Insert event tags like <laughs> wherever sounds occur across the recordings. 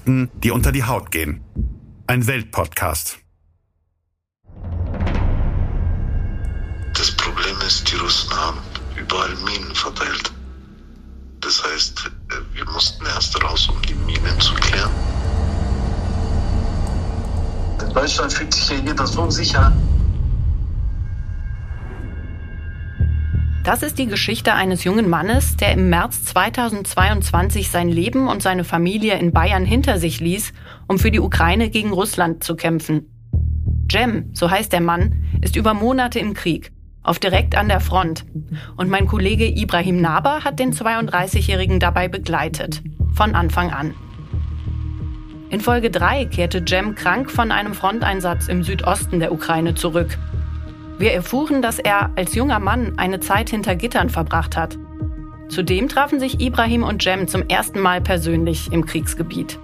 Geschichten, die unter die Haut gehen. Ein Weltpodcast. Das Problem ist, die Russen haben überall Minen verteilt. Das heißt, wir mussten erst raus, um die Minen zu klären. In Deutschland fühlt sich ja jeder so sicher. Das ist die Geschichte eines jungen Mannes, der im März 2022 sein Leben und seine Familie in Bayern hinter sich ließ, um für die Ukraine gegen Russland zu kämpfen. Jem, so heißt der Mann, ist über Monate im Krieg auf direkt an der Front. Und mein Kollege Ibrahim Naber hat den 32-Jährigen dabei begleitet. Von Anfang an. In Folge 3 kehrte Jem krank von einem Fronteinsatz im Südosten der Ukraine zurück. Wir erfuhren, dass er als junger Mann eine Zeit hinter Gittern verbracht hat. Zudem trafen sich Ibrahim und Jem zum ersten Mal persönlich im Kriegsgebiet.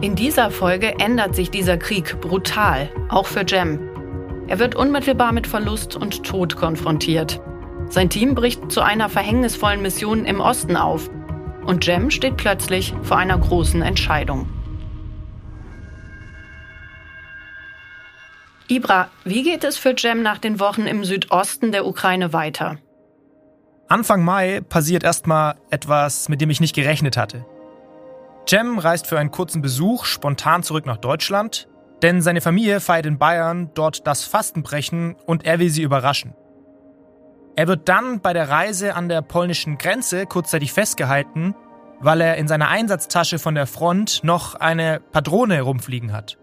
In dieser Folge ändert sich dieser Krieg brutal, auch für Jem. Er wird unmittelbar mit Verlust und Tod konfrontiert. Sein Team bricht zu einer verhängnisvollen Mission im Osten auf. Und Jem steht plötzlich vor einer großen Entscheidung. Ibra, wie geht es für Jem nach den Wochen im Südosten der Ukraine weiter? Anfang Mai passiert erstmal etwas, mit dem ich nicht gerechnet hatte. Jem reist für einen kurzen Besuch spontan zurück nach Deutschland, denn seine Familie feiert in Bayern dort das Fastenbrechen und er will sie überraschen. Er wird dann bei der Reise an der polnischen Grenze kurzzeitig festgehalten, weil er in seiner Einsatztasche von der Front noch eine Patrone herumfliegen hat.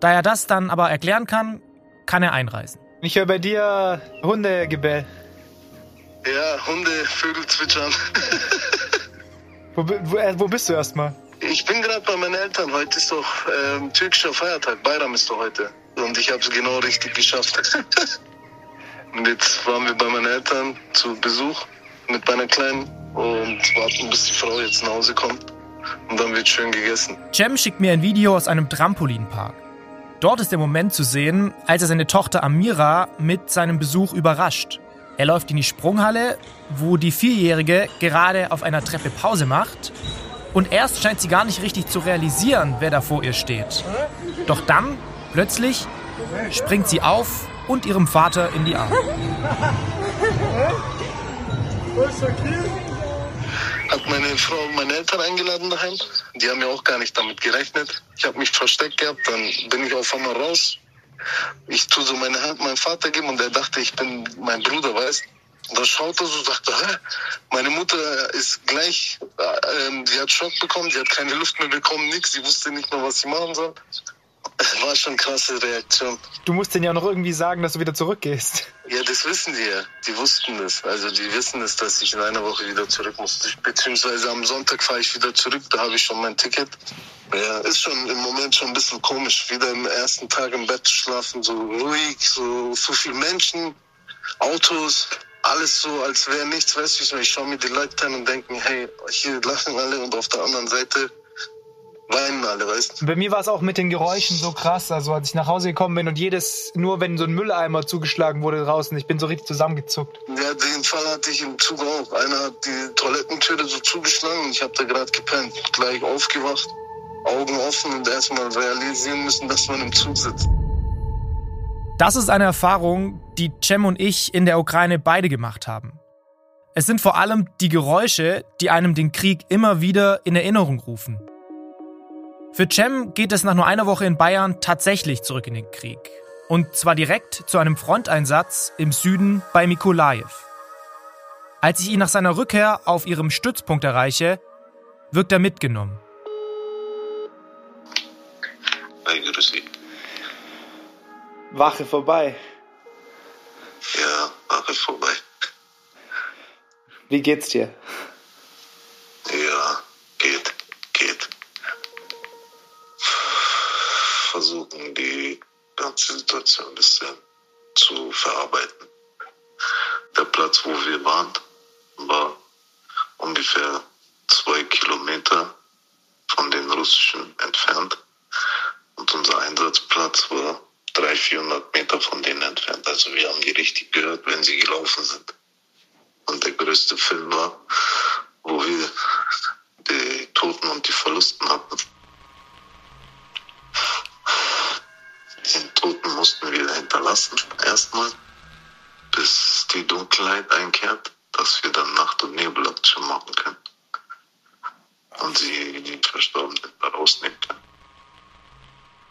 Da er das dann aber erklären kann, kann er einreisen. Ich höre bei dir Hundegebell. Ja, Hunde, Vögel zwitschern. <laughs> wo, wo, äh, wo bist du erstmal? Ich bin gerade bei meinen Eltern. Heute ist doch ähm, türkischer Feiertag. Bayram ist doch heute. Und ich habe es genau richtig geschafft. <laughs> und jetzt waren wir bei meinen Eltern zu Besuch mit meiner Kleinen und warten, bis die Frau jetzt nach Hause kommt. Und dann wird schön gegessen. Cem schickt mir ein Video aus einem Trampolinpark. Dort ist der Moment zu sehen, als er seine Tochter Amira mit seinem Besuch überrascht. Er läuft in die Sprunghalle, wo die Vierjährige gerade auf einer Treppe Pause macht und erst scheint sie gar nicht richtig zu realisieren, wer da vor ihr steht. Doch dann, plötzlich, springt sie auf und ihrem Vater in die Arme. <laughs> Hat meine Frau meine Eltern eingeladen daheim. Die haben ja auch gar nicht damit gerechnet. Ich habe mich versteckt gehabt, dann bin ich auf einmal raus. Ich tue so meine Hand meinem Vater geben und er dachte, ich bin mein Bruder, weißt? Und da schaut er so, sagt er, Hä? meine Mutter ist gleich, äh, sie hat Schock bekommen, sie hat keine Luft mehr bekommen, nix, sie wusste nicht mehr, was sie machen soll. War schon krasse Reaktion. Du musst denen ja noch irgendwie sagen, dass du wieder zurückgehst. Ja, das wissen die ja. Die wussten das. Also die wissen es, dass ich in einer Woche wieder zurück muss. Beziehungsweise am Sonntag fahre ich wieder zurück, da habe ich schon mein Ticket. Ja, ist schon im Moment schon ein bisschen komisch, wieder im ersten Tag im Bett schlafen, so ruhig, so, so viele Menschen, Autos alles so, als wäre nichts, weißt du, ich schaue mir die Leute an und denke mir, hey, hier lachen alle und auf der anderen Seite weinen alle, weißt du. Bei mir war es auch mit den Geräuschen so krass, also als ich nach Hause gekommen bin und jedes, nur wenn so ein Mülleimer zugeschlagen wurde draußen, ich bin so richtig zusammengezuckt. Ja, den Fall hatte ich im Zug auch. Einer hat die Toilettentüre so zugeschlagen und ich habe da gerade gepennt, gleich aufgewacht, Augen offen und erstmal realisieren müssen, dass man im Zug sitzt. Das ist eine Erfahrung, die Cem und ich in der Ukraine beide gemacht haben. Es sind vor allem die Geräusche, die einem den Krieg immer wieder in Erinnerung rufen. Für Cem geht es nach nur einer Woche in Bayern tatsächlich zurück in den Krieg. Und zwar direkt zu einem Fronteinsatz im Süden bei Mikolajew. Als ich ihn nach seiner Rückkehr auf ihrem Stützpunkt erreiche, wirkt er mitgenommen. Hey, grüß dich. Wache vorbei. Ja, Wache vorbei. Wie geht's dir? Ja, Versuchen, die ganze Situation ein bisschen zu verarbeiten. Der Platz, wo wir waren, war ungefähr zwei Kilometer von den russischen entfernt. Und unser Einsatzplatz war 300, 400 Meter von denen entfernt. Also wir haben die richtig gehört, wenn sie gelaufen sind. Und der größte Film war, wo wir die Toten und die Verlusten hatten. Verlassen, erstmal, bis die Dunkelheit einkehrt, dass wir dann Nacht- und Nebelaktion machen können. Und sie die Verstorbenen da rausnehmen können.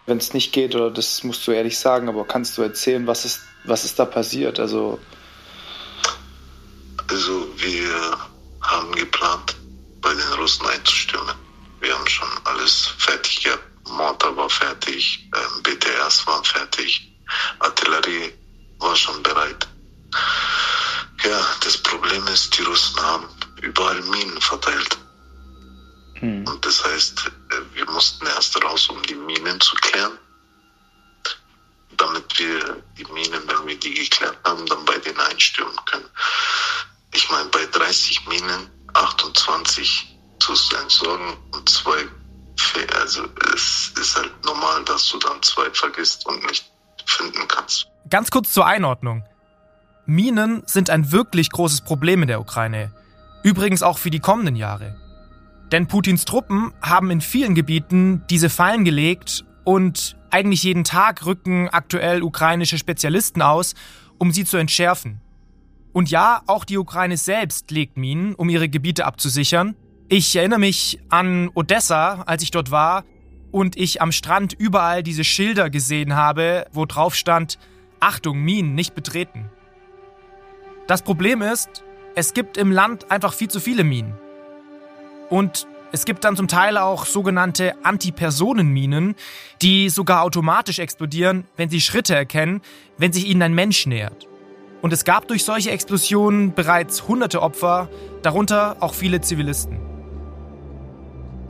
Wenn es nicht geht, oder das musst du ehrlich sagen, aber kannst du erzählen, was ist, was ist da passiert? Also, Also wir haben geplant, bei den Russen einzustürmen. Wir haben schon alles fertig gehabt. Mortar war fertig, ähm, BTRs waren fertig, Artillerie war schon bereit. Ja, das Problem ist, die Russen haben überall Minen verteilt. hm. Und das heißt, äh, wir mussten erst raus, um die Minen zu klären. Damit wir die Minen, wenn wir die geklärt haben, dann bei denen einstürmen können. Ich meine, bei 30 Minen 28 zu entsorgen und zwei, also es ist halt normal, dass du dann zwei vergisst und nicht finden kannst. Ganz kurz zur Einordnung. Minen sind ein wirklich großes Problem in der Ukraine. Übrigens auch für die kommenden Jahre. Denn Putins Truppen haben in vielen Gebieten diese Fallen gelegt und eigentlich jeden Tag rücken aktuell ukrainische Spezialisten aus, um sie zu entschärfen. Und ja, auch die Ukraine selbst legt Minen, um ihre Gebiete abzusichern. Ich erinnere mich an Odessa, als ich dort war und ich am Strand überall diese Schilder gesehen habe, wo drauf stand, Achtung, Minen nicht betreten. Das Problem ist, es gibt im Land einfach viel zu viele Minen. Und es gibt dann zum Teil auch sogenannte Antipersonenminen, die sogar automatisch explodieren, wenn sie Schritte erkennen, wenn sich ihnen ein Mensch nähert. Und es gab durch solche Explosionen bereits hunderte Opfer, darunter auch viele Zivilisten.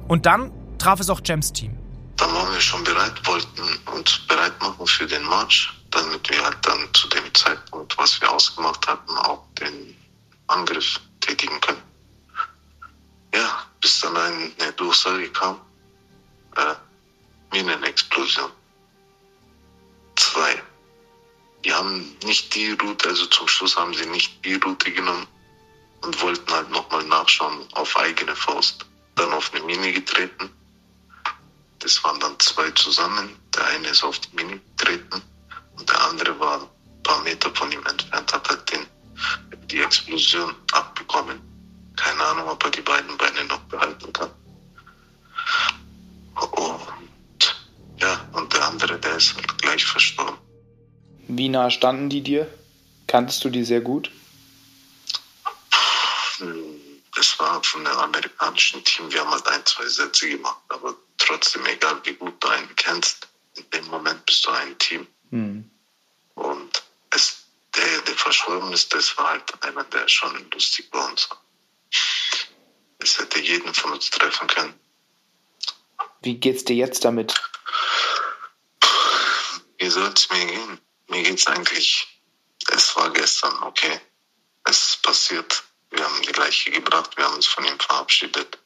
Und dann traf es auch Jems Team. Wir schon bereit, wollten uns bereit machen für den Marsch, damit wir halt dann zu dem Zeitpunkt, was wir ausgemacht hatten, auch den Angriff tätigen können. Ja, bis dann eine Durchsage kam, äh, Minenexplosion. Zwei. Die haben nicht die Route, also zum Schluss haben sie nicht die Route genommen und wollten halt nochmal nachschauen auf eigene Faust. Dann auf eine Mine getreten. Das waren dann zwei zusammen. Der eine ist auf die Mine getreten und der andere war ein paar Meter von ihm entfernt, hat halt den, die Explosion abbekommen. Keine Ahnung, ob er die beiden Beine noch behalten kann. Und ja, und der andere, der ist halt gleich verstorben. Wie nah standen die dir? Kanntest du die sehr gut? Das war von dem amerikanischen Team. Wir haben halt ein, zwei Sätze gemacht, aber trotzdem, egal wie gut du einen kennst, in dem Moment bist du ein Team. Hm. Und es, der, der verstorben ist, das war halt einer, der schon lustig bei uns war. Es hätte jeden von uns treffen können. Wie geht's dir jetzt damit? Wie soll es mir gehen? Mir geht's eigentlich, es war gestern, okay. Es ist passiert. Wir haben die Leiche gebracht, wir haben uns von ihm verabschiedet,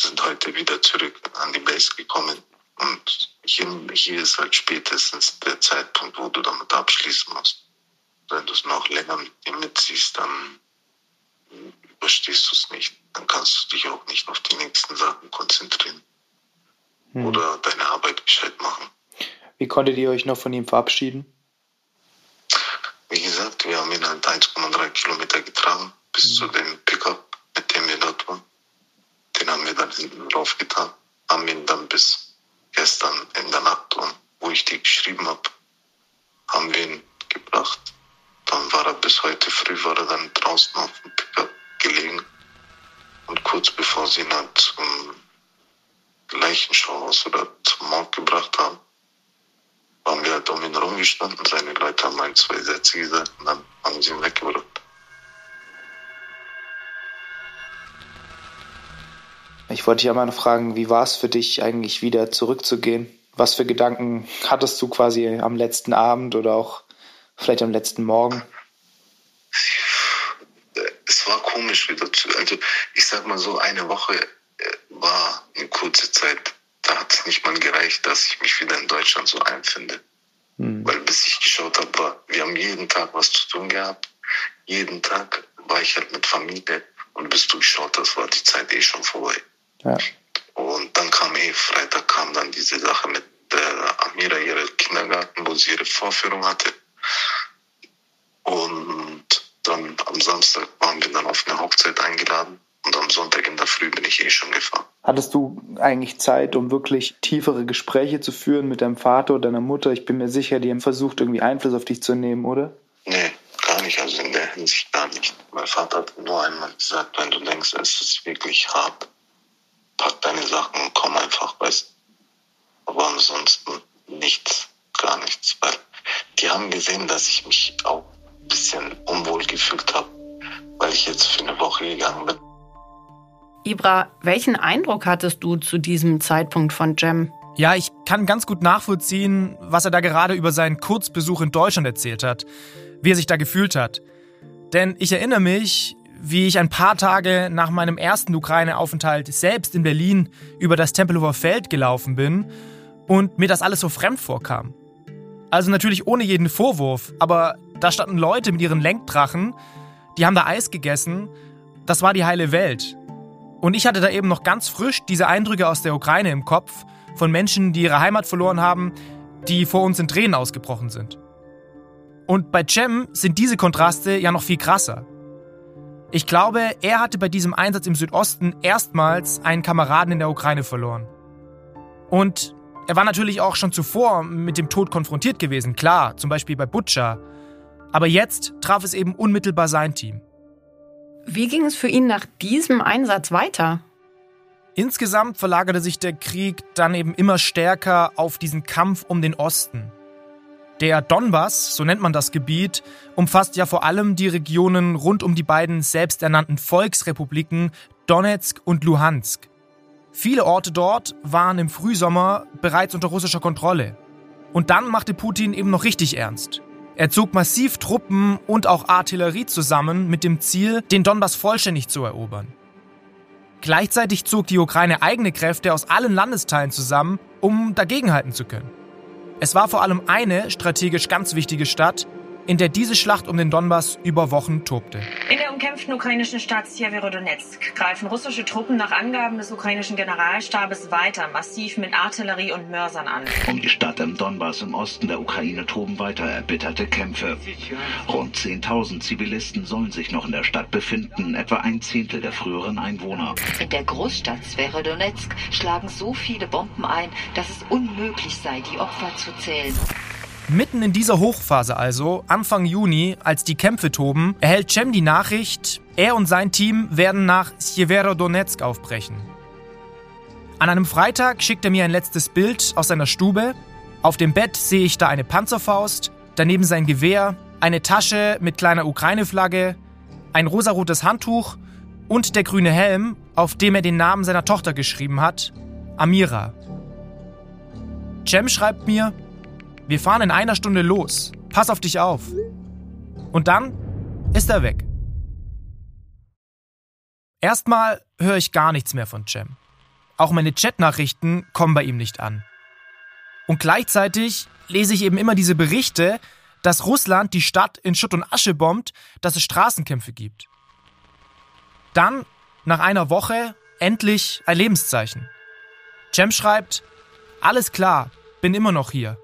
sind heute wieder zurück an die Base gekommen. Und hier, hier ist halt spätestens der Zeitpunkt, wo du damit abschließen musst. Wenn du es noch länger mit ihm mitziehst, dann überstehst du es nicht. Dann kannst du dich auch nicht auf die nächsten Sachen konzentrieren. Hm. Oder deine Arbeit gescheit machen. Wie konntet ihr euch noch von ihm verabschieden? Wie gesagt, wir haben ihn halt 1,3 Kilometer getragen bis zu dem Pickup, mit dem wir dort waren. Den haben wir dann hinten drauf getan. Haben ihn dann bis gestern in der Nacht, und wo ich die geschrieben habe, haben wir ihn gebracht. Dann war er bis heute früh, war er dann draußen auf dem Pickup gelegen. Und kurz bevor sie ihn halt zum Leichenschauhaus oder zum Mord gebracht haben, waren wir halt um ihn rumgestanden. Seine Leute haben ein, zwei Sätze gesagt und dann haben sie ihn weggebracht. Ich wollte dich einmal noch fragen, wie war es für dich eigentlich wieder zurückzugehen? Was für Gedanken hattest du quasi am letzten Abend oder auch vielleicht am letzten Morgen? Es war komisch wieder zu. Also ich sag mal so, eine Woche äh, war eine kurze Zeit. Da hat es nicht mal gereicht, dass ich mich wieder in Deutschland so einfinde. Hm. Weil bis ich geschaut habe, wir haben jeden Tag was zu tun gehabt. Jeden Tag war ich halt mit Familie. Und bis du geschaut hast, war die Zeit eh schon vorbei. Ja. Und dann kam eh, Freitag kam dann diese Sache mit der Amira, ihre Kindergarten, wo sie ihre Vorführung hatte. Und dann am Samstag waren wir dann auf eine Hochzeit eingeladen. Und am Sonntag in der Früh bin ich eh schon gefahren. Hattest du eigentlich Zeit, um wirklich tiefere Gespräche zu führen mit deinem Vater oder deiner Mutter? Ich bin mir sicher, die haben versucht, irgendwie Einfluss auf dich zu nehmen, oder? Nee, gar nicht. Also in der Hinsicht gar nicht. Mein Vater hat nur einmal gesagt, wenn du denkst, es ist wirklich hart, pack deine Sachen und komm einfach, weißt Aber ansonsten nichts, gar nichts. Weil die haben gesehen, dass ich mich auch ein bisschen unwohl gefühlt habe, weil ich jetzt für eine Woche gegangen bin. Ibra, welchen Eindruck hattest du zu diesem Zeitpunkt von Jem? Ja, ich kann ganz gut nachvollziehen, was er da gerade über seinen Kurzbesuch in Deutschland erzählt hat, wie er sich da gefühlt hat. Denn ich erinnere mich, wie ich ein paar Tage nach meinem ersten Ukraine-Aufenthalt selbst in Berlin über das Tempelhofer Feld gelaufen bin und mir das alles so fremd vorkam. Also natürlich ohne jeden Vorwurf, aber da standen Leute mit ihren Lenkdrachen, die haben da Eis gegessen, das war die heile Welt. Und ich hatte da eben noch ganz frisch diese Eindrücke aus der Ukraine im Kopf von Menschen, die ihre Heimat verloren haben, die vor uns in Tränen ausgebrochen sind. Und bei Cem sind diese Kontraste ja noch viel krasser. Ich glaube, er hatte bei diesem Einsatz im Südosten erstmals einen Kameraden in der Ukraine verloren. Und er war natürlich auch schon zuvor mit dem Tod konfrontiert gewesen, klar, zum Beispiel bei Butcher. Aber jetzt traf es eben unmittelbar sein Team. Wie ging es für ihn nach diesem Einsatz weiter? Insgesamt verlagerte sich der Krieg dann eben immer stärker auf diesen Kampf um den Osten. Der Donbass, so nennt man das Gebiet, umfasst ja vor allem die Regionen rund um die beiden selbsternannten Volksrepubliken Donetsk und Luhansk. Viele Orte dort waren im Frühsommer bereits unter russischer Kontrolle. Und dann machte Putin eben noch richtig ernst. Er zog massiv Truppen und auch Artillerie zusammen mit dem Ziel, den Donbass vollständig zu erobern. Gleichzeitig zog die Ukraine eigene Kräfte aus allen Landesteilen zusammen, um dagegenhalten zu können. Es war vor allem eine strategisch ganz wichtige Stadt, in der diese Schlacht um den Donbass über Wochen tobte. In der umkämpften ukrainischen Stadt Sjeverodonetsk greifen russische Truppen nach Angaben des ukrainischen Generalstabes weiter massiv mit Artillerie und Mörsern an. Um die Stadt im Donbass im Osten der Ukraine toben weiter erbitterte Kämpfe. Rund 10.000 Zivilisten sollen sich noch in der Stadt befinden, etwa ein Zehntel der früheren Einwohner. In der Großstadt Sjeverodonetsk schlagen so viele Bomben ein, dass es unmöglich sei, die Opfer zu zählen. Mitten in dieser Hochphase also, Anfang Juni, als die Kämpfe toben, erhält Cem die Nachricht, er und sein Team werden nach Sjeverodonetsk aufbrechen. An einem Freitag schickt er mir ein letztes Bild aus seiner Stube. Auf dem Bett sehe ich da eine Panzerfaust, daneben sein Gewehr, eine Tasche mit kleiner Ukraine-Flagge, ein rosarotes Handtuch und der grüne Helm, auf dem er den Namen seiner Tochter geschrieben hat, Amira. Cem schreibt mir, wir fahren in einer Stunde los. Pass auf dich auf. Und dann ist er weg. Erstmal höre ich gar nichts mehr von Cem. Auch meine Chatnachrichten kommen bei ihm nicht an. Und gleichzeitig lese ich eben immer diese Berichte, dass Russland die Stadt in Schutt und Asche bombt, dass es Straßenkämpfe gibt. Dann, nach einer Woche, endlich ein Lebenszeichen. Cem schreibt, alles klar, bin immer noch hier.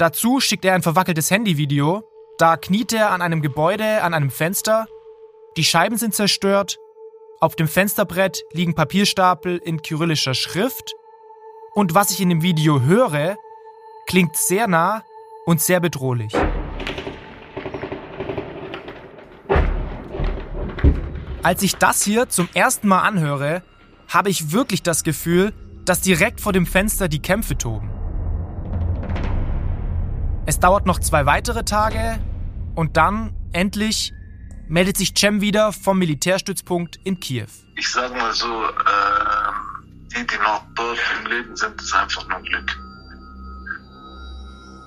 Dazu schickt er ein verwackeltes Handyvideo. Da kniet er an einem Gebäude, an einem Fenster. Die Scheiben sind zerstört. Auf dem Fensterbrett liegen Papierstapel in kyrillischer Schrift. Und was ich in dem Video höre, klingt sehr nah und sehr bedrohlich. Als ich das hier zum ersten Mal anhöre, habe ich wirklich das Gefühl, dass direkt vor dem Fenster die Kämpfe toben. Es dauert noch zwei weitere Tage und dann, endlich, meldet sich Cem wieder vom Militärstützpunkt in Kiew. Ich sag mal so, äh, die, die noch dort im Leben sind, ist einfach nur Glück.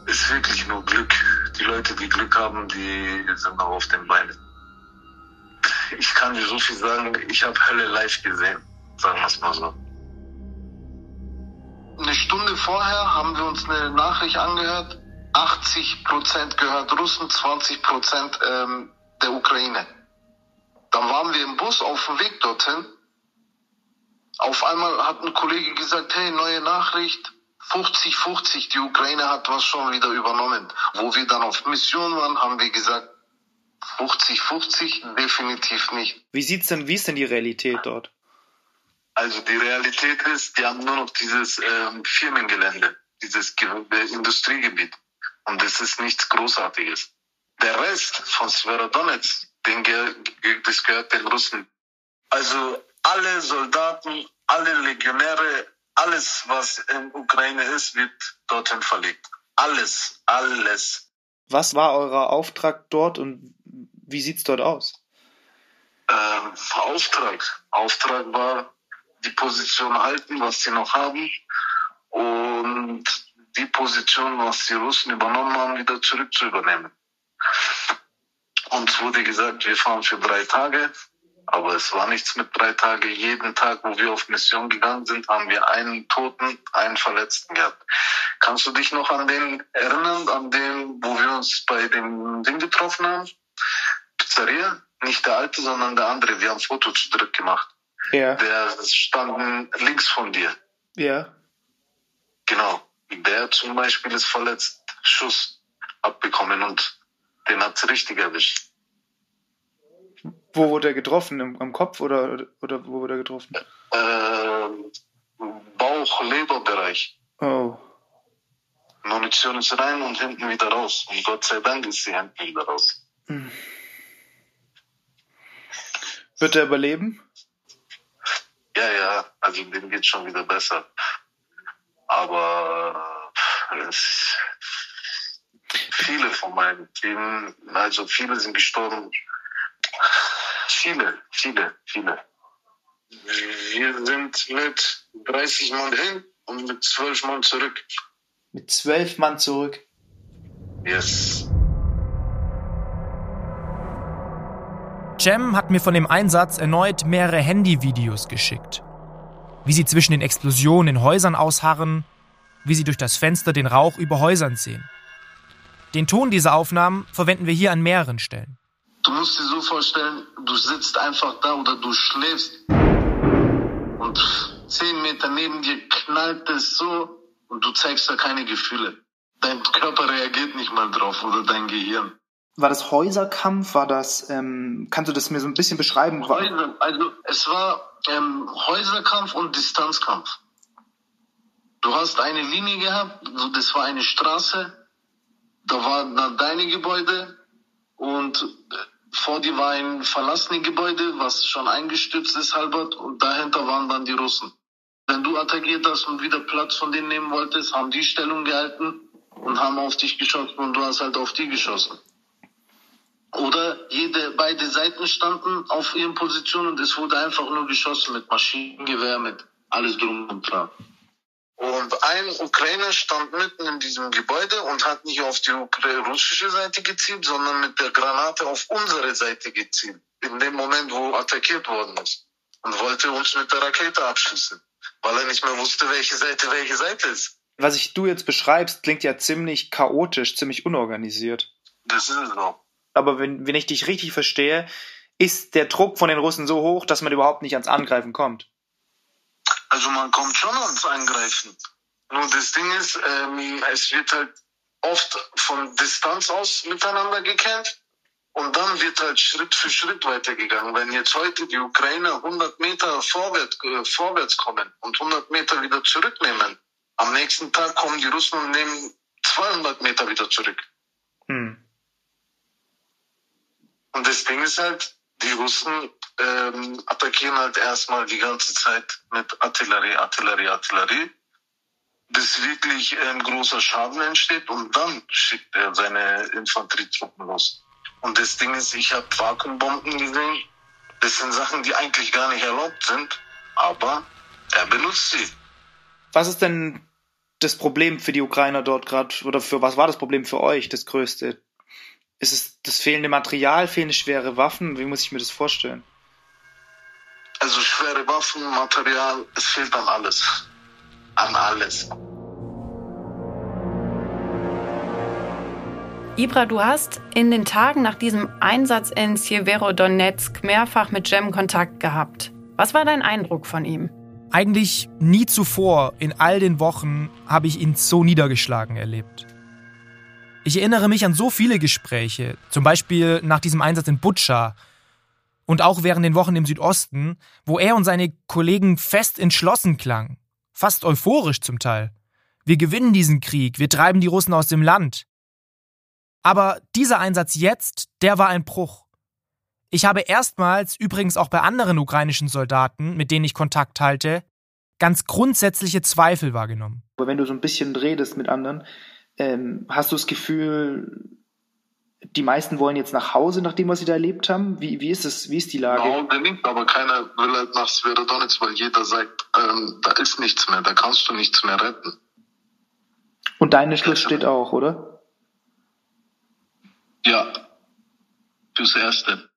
Ist wirklich nur Glück. Die Leute, die Glück haben, die sind noch auf den Beinen. Ich kann dir so viel sagen, ich habe Hölle live gesehen, sagen wir es mal so. Eine Stunde vorher haben wir uns eine Nachricht angehört, 80 Prozent gehört Russen, 20 Prozent ähm, der Ukraine. Dann waren wir im Bus auf dem Weg dorthin. Auf einmal hat ein Kollege gesagt, hey, neue Nachricht, 50-50. Die Ukraine hat was schon wieder übernommen. Wo wir dann auf Mission waren, haben wir gesagt, 50-50 definitiv nicht. Wie sieht's denn, wie ist denn die Realität dort? Also die Realität ist, die haben nur noch dieses ähm, Firmengelände, dieses Ge Industriegebiet. Und das ist nichts Großartiges. Der Rest von Sverodonetsk, den das gehört den Russen. Also alle Soldaten, alle Legionäre, alles, was in Ukraine ist, wird dorthin verlegt. Alles, alles. Was war euer Auftrag dort und wie sieht's dort aus? Ähm, Auftrag. Auftrag war, die Position halten, was sie noch haben und die Position, was die Russen übernommen haben, wieder zurück zu übernehmen. Uns wurde gesagt, wir fahren für drei Tage, aber es war nichts mit drei Tagen. Jeden Tag, wo wir auf Mission gegangen sind, haben wir einen Toten, einen Verletzten gehabt. Kannst du dich noch an den erinnern, an den, wo wir uns bei dem Ding getroffen haben? Pizzeria? Nicht der alte, sondern der andere. Wir haben ein Foto zu dritt gemacht. Ja. Der stand links von dir. Ja. Genau. Der zum Beispiel ist verletzt, Schuss abbekommen und den hat's richtig erwischt. Wo wurde er getroffen? Im, am Kopf oder, oder wo wurde er getroffen? Ähm, Bauch, Leberbereich. Oh. Munition ist rein und hinten wieder raus. Und Gott sei Dank ist sie hinten wieder raus. Hm. Wird er überleben? Ja, ja, also dem geht schon wieder besser. Aber äh, es, viele von meinen Team, also viele sind gestorben. Viele, viele, viele. Wir sind mit 30 Mann hin und mit 12 Mann zurück. Mit zwölf Mann zurück. Yes. Jem hat mir von dem Einsatz erneut mehrere Handyvideos geschickt. Wie sie zwischen den Explosionen in Häusern ausharren, wie sie durch das Fenster den Rauch über Häusern sehen. Den Ton dieser Aufnahmen verwenden wir hier an mehreren Stellen. Du musst dir so vorstellen, du sitzt einfach da oder du schläfst und zehn Meter neben dir knallt es so und du zeigst da keine Gefühle. Dein Körper reagiert nicht mal drauf oder dein Gehirn. War das Häuserkampf? War das, ähm, kannst du das mir so ein bisschen beschreiben? Häuser, also es war ähm, Häuserkampf und Distanzkampf. Du hast eine Linie gehabt, das war eine Straße, da war dann deine Gebäude und äh, vor dir war ein verlassenes Gebäude, was schon eingestürzt ist, halbert, und dahinter waren dann die Russen. Wenn du attackiert hast und wieder Platz von denen nehmen wolltest, haben die Stellung gehalten und haben auf dich geschossen und du hast halt auf die geschossen. Oder jede, beide Seiten standen auf ihren Positionen und es wurde einfach nur geschossen mit Maschinengewehr, mit alles drum und dran. Und ein Ukrainer stand mitten in diesem Gebäude und hat nicht auf die russische Seite gezielt, sondern mit der Granate auf unsere Seite gezielt. In dem Moment, wo attackiert worden ist. Und wollte uns mit der Rakete abschießen. Weil er nicht mehr wusste, welche Seite welche Seite ist. Was ich du jetzt beschreibst, klingt ja ziemlich chaotisch, ziemlich unorganisiert. Das ist es auch. Aber wenn, wenn ich dich richtig verstehe, ist der Druck von den Russen so hoch, dass man überhaupt nicht ans Angreifen kommt. Also man kommt schon ans Angreifen. Nur das Ding ist, ähm, es wird halt oft von Distanz aus miteinander gekämpft und dann wird halt Schritt für Schritt weitergegangen. Wenn jetzt heute die Ukrainer 100 Meter vorwärts, äh, vorwärts kommen und 100 Meter wieder zurücknehmen, am nächsten Tag kommen die Russen und nehmen 200 Meter wieder zurück. Hm. Und das Ding ist halt, die Russen ähm, attackieren halt erstmal die ganze Zeit mit Artillerie, Artillerie, Artillerie, bis wirklich ein großer Schaden entsteht und dann schickt er seine Infanterietruppen los. Und das Ding ist, ich habe Vakuumbomben gesehen. Das sind Sachen, die eigentlich gar nicht erlaubt sind, aber er benutzt sie. Was ist denn das Problem für die Ukrainer dort gerade, oder für was war das Problem für euch, das größte? Ist es das fehlende Material, fehlende schwere Waffen? Wie muss ich mir das vorstellen? Also schwere Waffen, Material, es fehlt an alles. An alles. Ibra, du hast in den Tagen nach diesem Einsatz in Sjeverodonetsk mehrfach mit Jem Kontakt gehabt. Was war dein Eindruck von ihm? Eigentlich nie zuvor in all den Wochen habe ich ihn so niedergeschlagen erlebt. Ich erinnere mich an so viele Gespräche, zum Beispiel nach diesem Einsatz in Butscha und auch während den Wochen im Südosten, wo er und seine Kollegen fest entschlossen klangen, fast euphorisch zum Teil. Wir gewinnen diesen Krieg, wir treiben die Russen aus dem Land. Aber dieser Einsatz jetzt, der war ein Bruch. Ich habe erstmals, übrigens auch bei anderen ukrainischen Soldaten, mit denen ich Kontakt halte, ganz grundsätzliche Zweifel wahrgenommen. Aber wenn du so ein bisschen redest mit anderen, ähm, hast du das Gefühl, die meisten wollen jetzt nach Hause, nachdem was sie da erlebt haben? Wie, wie ist es, wie ist die Lage? Unbedingt, aber keiner will halt nach Sverodonetsk, weil jeder sagt, ähm, da ist nichts mehr, da kannst du nichts mehr retten. Und dein Schluss steht auch, oder? Ja, fürs Erste.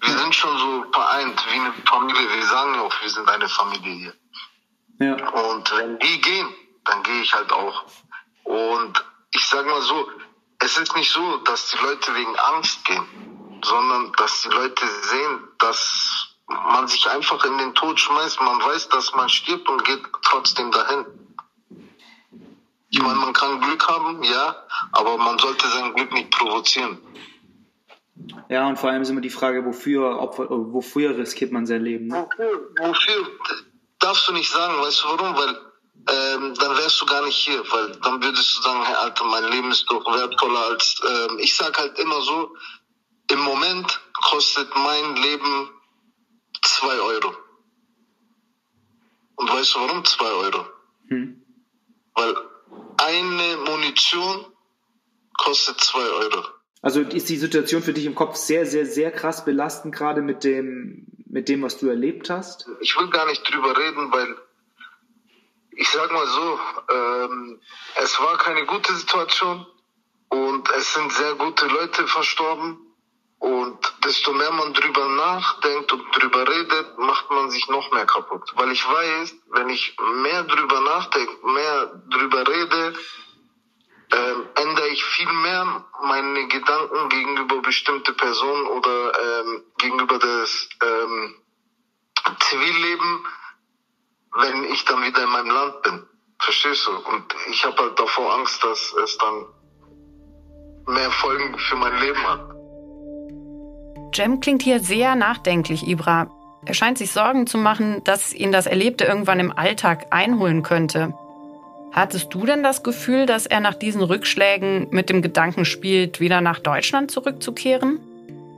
Wir sind schon so vereint wie eine Familie. Wir sagen auch, wir sind eine Familie hier. Ja. Und wenn die gehen, dann gehe ich halt auch. Und ich sag mal so, es ist nicht so, dass die Leute wegen Angst gehen, sondern dass die Leute sehen, dass man sich einfach in den Tod schmeißt. Man weiß, dass man stirbt und geht trotzdem dahin. Ich meine, man kann Glück haben, ja, aber man sollte sein Glück nicht provozieren. Ja, und vor allem ist immer die Frage, wofür, Opfer, wofür riskiert man sein Leben? Ne? Wofür, wofür darfst du nicht sagen, weißt du warum? Weil ähm, dann wärst du gar nicht hier, weil dann würdest du sagen, hey Alter, mein Leben ist doch wertvoller als, ähm, ich sag halt immer so, im Moment kostet mein Leben zwei Euro. Und weißt du warum zwei Euro? Hm. Weil eine Munition kostet zwei Euro. Also ist die Situation für dich im Kopf sehr, sehr, sehr krass belastend, gerade mit dem, mit dem, was du erlebt hast? Ich will gar nicht drüber reden, weil ich sag mal so, ähm, es war keine gute Situation und es sind sehr gute Leute verstorben. Und desto mehr man drüber nachdenkt und drüber redet, macht man sich noch mehr kaputt. Weil ich weiß, wenn ich mehr drüber nachdenke, mehr drüber rede, ähm, ändere ich viel mehr meine Gedanken gegenüber bestimmte Personen oder ähm, gegenüber des ähm, Zivilleben, wenn ich dann wieder in meinem Land bin. Verstehst du? Und ich habe halt davor Angst, dass es dann mehr Folgen für mein Leben hat. Jem klingt hier sehr nachdenklich, Ibra. Er scheint sich Sorgen zu machen, dass ihn das Erlebte irgendwann im Alltag einholen könnte. Hattest du denn das Gefühl, dass er nach diesen Rückschlägen mit dem Gedanken spielt, wieder nach Deutschland zurückzukehren?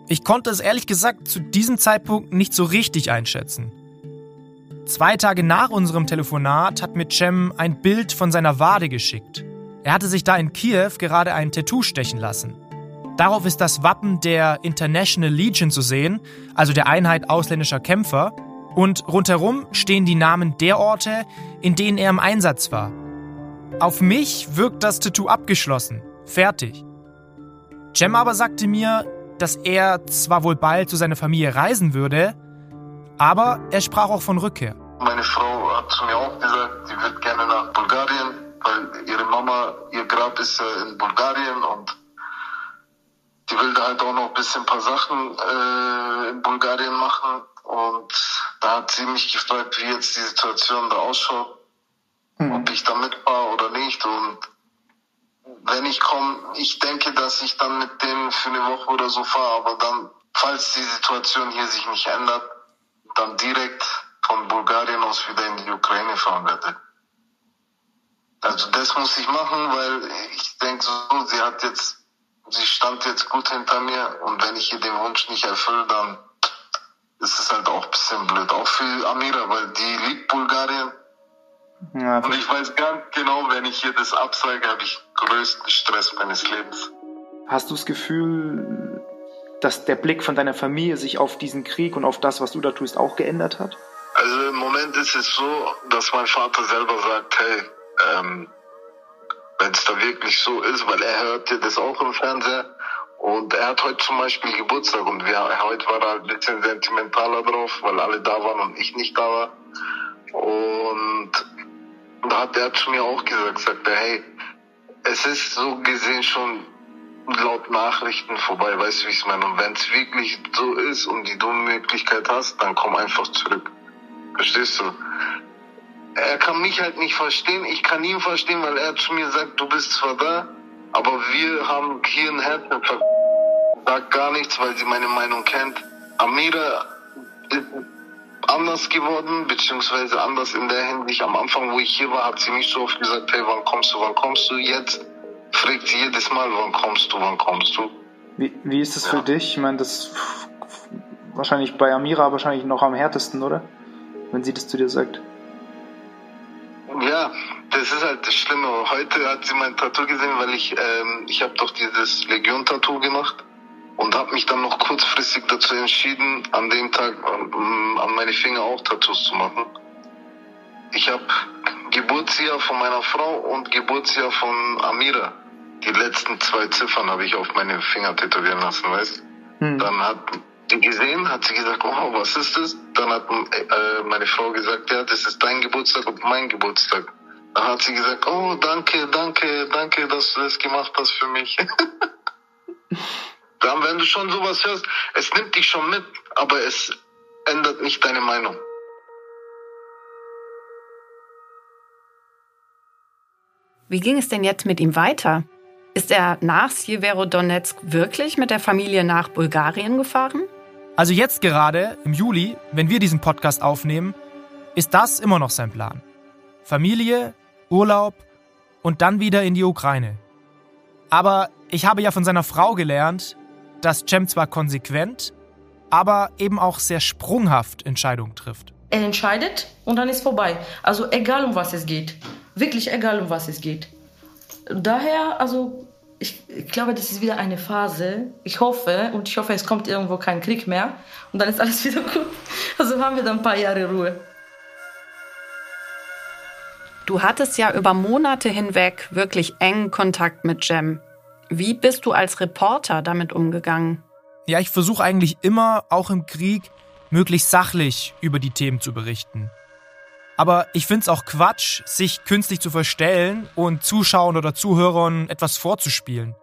Ich konnte es ehrlich gesagt zu diesem Zeitpunkt nicht so richtig einschätzen. Zwei Tage nach unserem Telefonat hat mir Cem ein Bild von seiner Wade geschickt. Er hatte sich da in Kiew gerade ein Tattoo stechen lassen. Darauf ist das Wappen der International Legion zu sehen, also der Einheit ausländischer Kämpfer, und rundherum stehen die Namen der Orte, in denen er im Einsatz war. Auf mich wirkt das Tattoo abgeschlossen, fertig. Cem aber sagte mir, dass er zwar wohl bald zu seiner Familie reisen würde, aber er sprach auch von Rückkehr. Meine Frau hat zu mir auch gesagt, sie wird gerne nach Bulgarien, weil ihre Mama, ihr Grab ist ja in Bulgarien und die will da halt auch noch ein bisschen ein paar Sachen äh, in Bulgarien machen. Und da hat sie mich gefragt, wie jetzt die Situation da ausschaut, mhm. ob ich da mitfahre oder nicht. Und wenn ich komme, ich denke, dass ich dann mit denen für eine Woche oder so fahre, aber dann, falls die Situation hier sich nicht ändert, dann direkt von Bulgarien aus wieder in die Ukraine fahren werde. Also das muss ich machen, weil ich denke so, sie hat jetzt sie stand jetzt gut hinter mir und wenn ich ihr den Wunsch nicht erfülle, dann ist es halt auch ein bisschen blöd. Auch für Amira, weil die liebt Bulgarien. Ja, und ich weiß ganz genau, wenn ich hier das absage, habe ich größten Stress meines Lebens. Hast du das Gefühl, dass der Blick von deiner Familie sich auf diesen Krieg und auf das, was du da tust, auch geändert hat? Also im Moment ist es so, dass mein Vater selber sagt, hey, ähm, wenn es da wirklich so ist, weil er hörte das auch im Fernseher. Und er hat heute zum Beispiel Geburtstag und wir, heute war er ein bisschen sentimentaler drauf, weil alle da waren und ich nicht da war. Und da hat er zu mir auch gesagt, sagt er, hey, es ist so gesehen schon laut Nachrichten vorbei, weißt du, wie ich es meine? Und wenn es wirklich so ist und die dumme Möglichkeit hast, dann komm einfach zurück. Verstehst du? er kann mich halt nicht verstehen. Ich kann ihn verstehen, weil er zu mir sagt, du bist zwar da, aber wir haben hier ein Herzinfarkt. Sagt gar nichts, weil sie meine Meinung kennt. Amira ist anders geworden, beziehungsweise anders in der Hinsicht. Am Anfang, wo ich hier war, hat sie nicht so oft gesagt, hey, wann kommst du, wann kommst du? Jetzt fragt sie jedes Mal, wann kommst du, wann kommst du? Wie, wie ist das für dich? Ich meine, das wahrscheinlich bei Amira wahrscheinlich noch am härtesten, oder? Wenn sie das zu dir sagt. Ja, das ist halt das Schlimme. Heute hat sie mein Tattoo gesehen, weil ich, ähm, ich habe doch dieses Legion-Tattoo gemacht und habe mich dann noch kurzfristig dazu entschieden, an dem Tag ähm, an meine Finger auch Tattoos zu machen. Ich habe Geburtsjahr von meiner Frau und Geburtsjahr von Amira. Die letzten zwei Ziffern habe ich auf meine Finger tätowieren lassen, weißt? Hm. Dann hat die gesehen, hat sie gesagt, oh, was ist das? Dann hat äh, meine Frau gesagt, ja, das ist dein Geburtstag und mein Geburtstag. Dann hat sie gesagt, oh, danke, danke, danke, dass du das gemacht hast für mich. <laughs> Dann, wenn du schon sowas hörst, es nimmt dich schon mit, aber es ändert nicht deine Meinung. Wie ging es denn jetzt mit ihm weiter? Ist er nach Sjeverodonetsk wirklich mit der Familie nach Bulgarien gefahren? Also jetzt gerade, im Juli, wenn wir diesen Podcast aufnehmen, ist das immer noch sein Plan. Familie, Urlaub und dann wieder in die Ukraine. Aber ich habe ja von seiner Frau gelernt, dass Cem zwar konsequent, aber eben auch sehr sprunghaft Entscheidungen trifft. Er entscheidet und dann ist vorbei. Also egal um was es geht. Wirklich egal um was es geht. Daher, also ich, ich, glaube, das ist wieder eine Phase. Ich hoffe und ich hoffe, es kommt irgendwo kein Krieg mehr und dann ist alles <laughs> wieder gut. Also haben wir dann ein paar Jahre Ruhe. Du hattest ja über Monate hinweg wirklich engen Kontakt mit Jem. Wie bist du als Reporter damit umgegangen? Ja, ich versuche eigentlich immer, auch im Krieg, möglichst sachlich über die Themen zu berichten. Aber ich finde es auch Quatsch, sich künstlich zu verstellen und Zuschauern oder Zuhörern etwas vorzuspielen.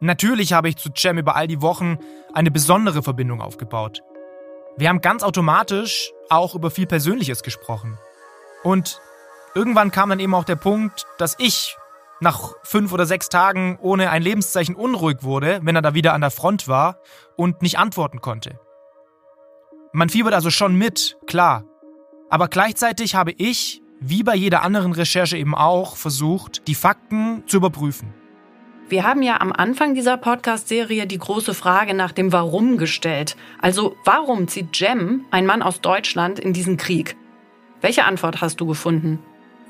Natürlich habe ich zu Cem über all die Wochen eine besondere Verbindung aufgebaut. Wir haben ganz automatisch auch über viel Persönliches gesprochen. Und irgendwann kam dann eben auch der Punkt, dass ich nach fünf oder sechs Tagen ohne ein Lebenszeichen unruhig wurde, wenn er da wieder an der Front war und nicht antworten konnte. Man fiebert also schon mit, klar. Aber gleichzeitig habe ich, wie bei jeder anderen Recherche eben auch, versucht, die Fakten zu überprüfen. Wir haben ja am Anfang dieser Podcast-Serie die große Frage nach dem Warum gestellt. Also warum zieht Jem, ein Mann aus Deutschland, in diesen Krieg? Welche Antwort hast du gefunden?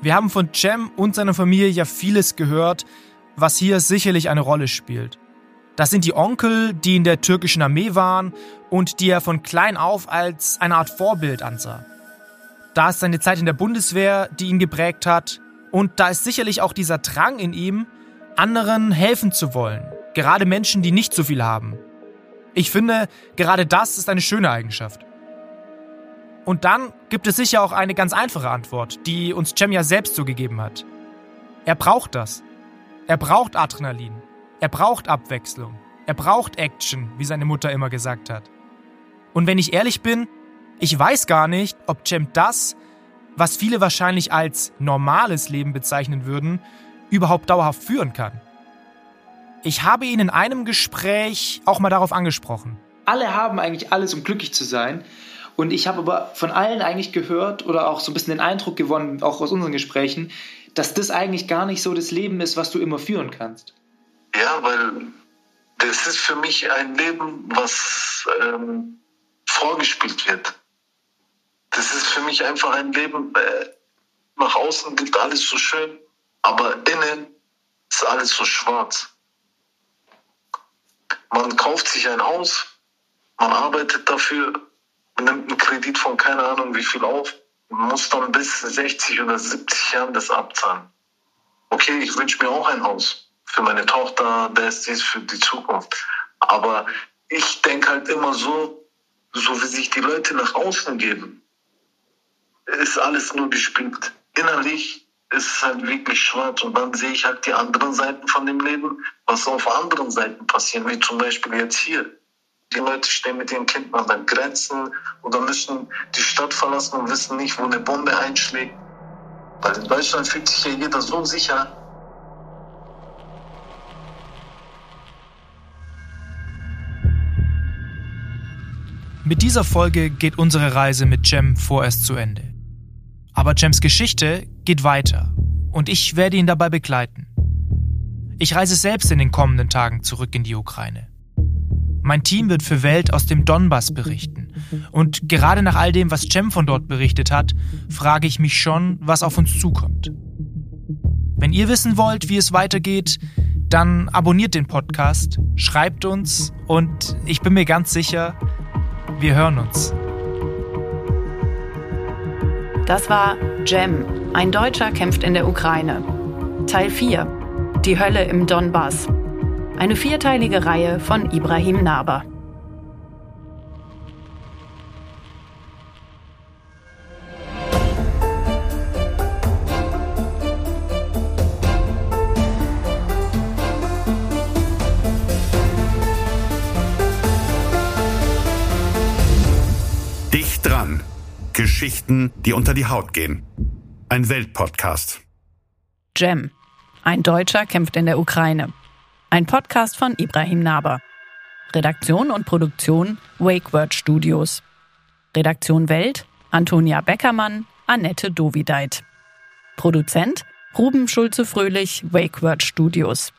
Wir haben von Cem und seiner Familie ja vieles gehört, was hier sicherlich eine Rolle spielt. Das sind die Onkel, die in der türkischen Armee waren und die er von klein auf als eine Art Vorbild ansah. Da ist seine Zeit in der Bundeswehr, die ihn geprägt hat. Und da ist sicherlich auch dieser Drang in ihm, anderen helfen zu wollen. Gerade Menschen, die nicht so viel haben. Ich finde, gerade das ist eine schöne Eigenschaft. Und dann gibt es sicher auch eine ganz einfache Antwort, die uns Cem ja selbst so gegeben hat. Er braucht das. Er braucht Adrenalin. Er braucht Abwechslung. Er braucht Action, wie seine Mutter immer gesagt hat. Und wenn ich ehrlich bin, ich weiß gar nicht, ob Cem das, was viele wahrscheinlich als normales Leben bezeichnen würden, überhaupt dauerhaft führen kann. Ich habe ihn in einem Gespräch auch mal darauf angesprochen. Alle haben eigentlich alles, um glücklich zu sein. Und ich habe aber von allen eigentlich gehört oder auch so ein bisschen den Eindruck gewonnen, auch aus unseren Gesprächen, dass das eigentlich gar nicht so das Leben ist, was du immer führen kannst. Ja, weil das ist für mich ein Leben, was ähm, vorgespielt wird. Das ist für mich einfach ein Leben, äh, nach außen gilt alles so schön, aber innen ist alles so schwarz. Man kauft sich ein Haus, man arbeitet dafür, nimmt einen Kredit von keine Ahnung wie viel auf, muss dann bis 60 oder 70 Jahren das abzahlen. Okay, ich wünsche mir auch ein Haus für meine Tochter, Besties, für die Zukunft. Aber ich denke halt immer so, so wie sich die Leute nach außen geben, ist alles nur gespielt. Innerlich ist es halt wirklich schwarz und dann sehe ich halt die anderen Seiten von dem Leben, was auf anderen Seiten passiert, wie zum Beispiel jetzt hier. Die Leute stehen mit ihren Kindern an den Grenzen oder müssen die Stadt verlassen und wissen nicht, wo eine Bombe einschlägt. Weil in Deutschland fühlt sich ja jeder so sicher. Mit dieser Folge geht unsere Reise mit Jem vorerst zu Ende. Aber Jems Geschichte geht weiter und ich werde ihn dabei begleiten. Ich reise selbst in den kommenden Tagen zurück in die Ukraine. Mein Team wird für Welt aus dem Donbass berichten. Und gerade nach all dem, was Cem von dort berichtet hat, frage ich mich schon, was auf uns zukommt. Wenn ihr wissen wollt, wie es weitergeht, dann abonniert den Podcast, schreibt uns und ich bin mir ganz sicher, wir hören uns. Das war Jem, ein Deutscher kämpft in der Ukraine. Teil 4. Die Hölle im Donbass. Eine vierteilige Reihe von Ibrahim Naber. Unter die Haut gehen. Ein Weltpodcast. Jem. Ein Deutscher kämpft in der Ukraine. Ein Podcast von Ibrahim Naber. Redaktion und Produktion WakeWord Studios. Redaktion Welt Antonia Beckermann, Annette Dovideit. Produzent Ruben Schulze-Fröhlich, WakeWord Studios.